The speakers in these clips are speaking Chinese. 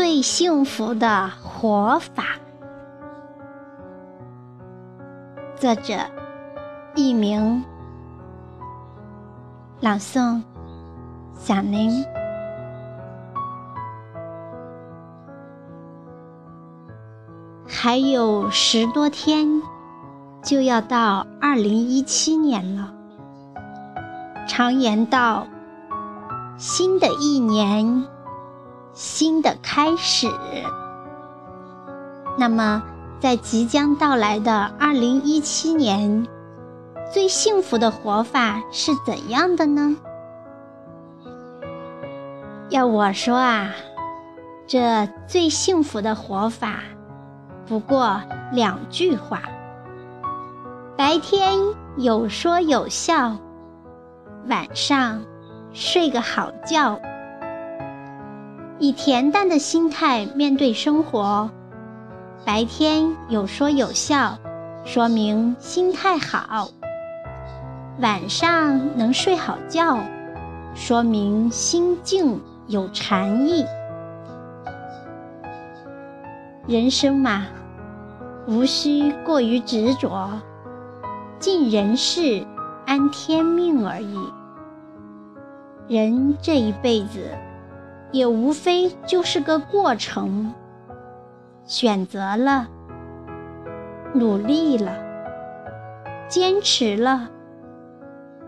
最幸福的活法。作者：佚名，朗诵：小宁。还有十多天，就要到二零一七年了。常言道：“新的一年，新的开始。”那么，在即将到来的二零一七年，最幸福的活法是怎样的呢？要我说啊，这最幸福的活法，不过两句话：白天有说有笑。晚上睡个好觉，以恬淡的心态面对生活。白天有说有笑，说明心态好；晚上能睡好觉，说明心境有禅意。人生嘛，无需过于执着，尽人事，安天命而已。人这一辈子，也无非就是个过程。选择了，努力了，坚持了，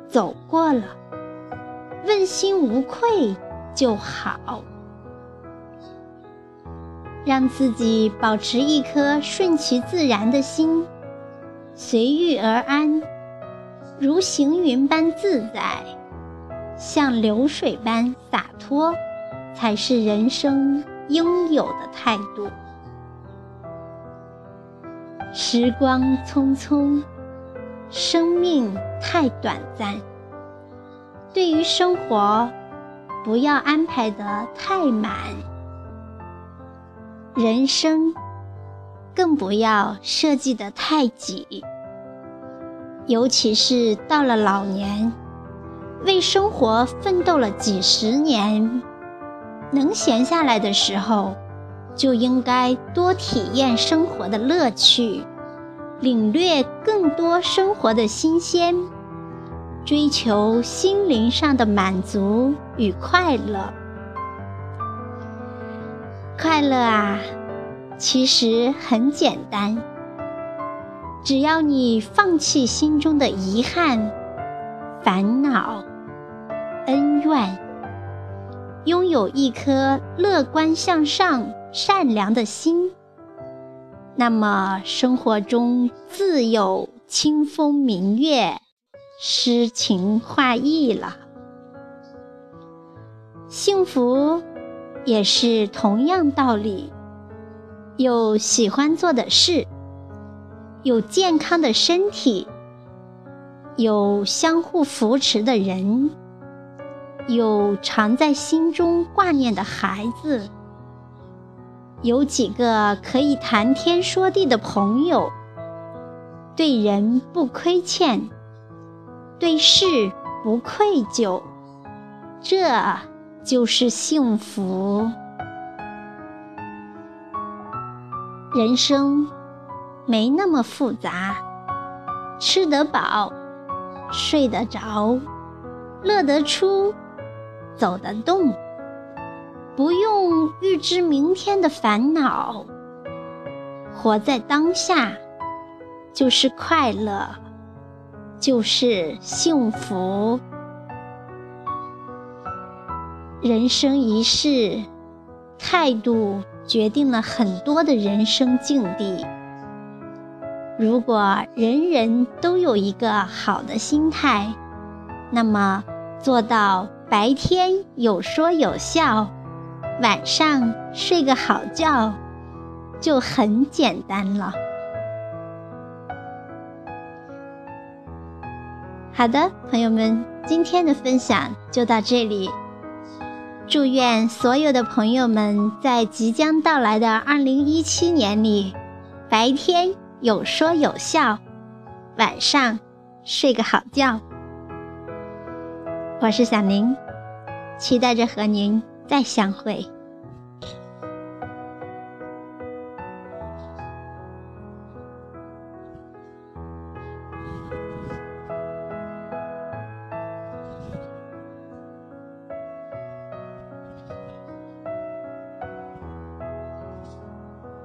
走过了，问心无愧就好。让自己保持一颗顺其自然的心，随遇而安，如行云般自在。像流水般洒脱，才是人生应有的态度。时光匆匆，生命太短暂。对于生活，不要安排得太满；人生，更不要设计得太紧。尤其是到了老年。为生活奋斗了几十年，能闲下来的时候，就应该多体验生活的乐趣，领略更多生活的新鲜，追求心灵上的满足与快乐。快乐啊，其实很简单，只要你放弃心中的遗憾、烦恼。恩怨，拥有一颗乐观向上、善良的心，那么生活中自有清风明月、诗情画意了。幸福也是同样道理，有喜欢做的事，有健康的身体，有相互扶持的人。有常在心中挂念的孩子，有几个可以谈天说地的朋友，对人不亏欠，对事不愧疚，这就是幸福。人生没那么复杂，吃得饱，睡得着，乐得出。走得动，不用预知明天的烦恼，活在当下就是快乐，就是幸福。人生一世，态度决定了很多的人生境地。如果人人都有一个好的心态，那么做到。白天有说有笑，晚上睡个好觉，就很简单了。好的，朋友们，今天的分享就到这里。祝愿所有的朋友们在即将到来的二零一七年里，白天有说有笑，晚上睡个好觉。我是小宁，期待着和您再相会。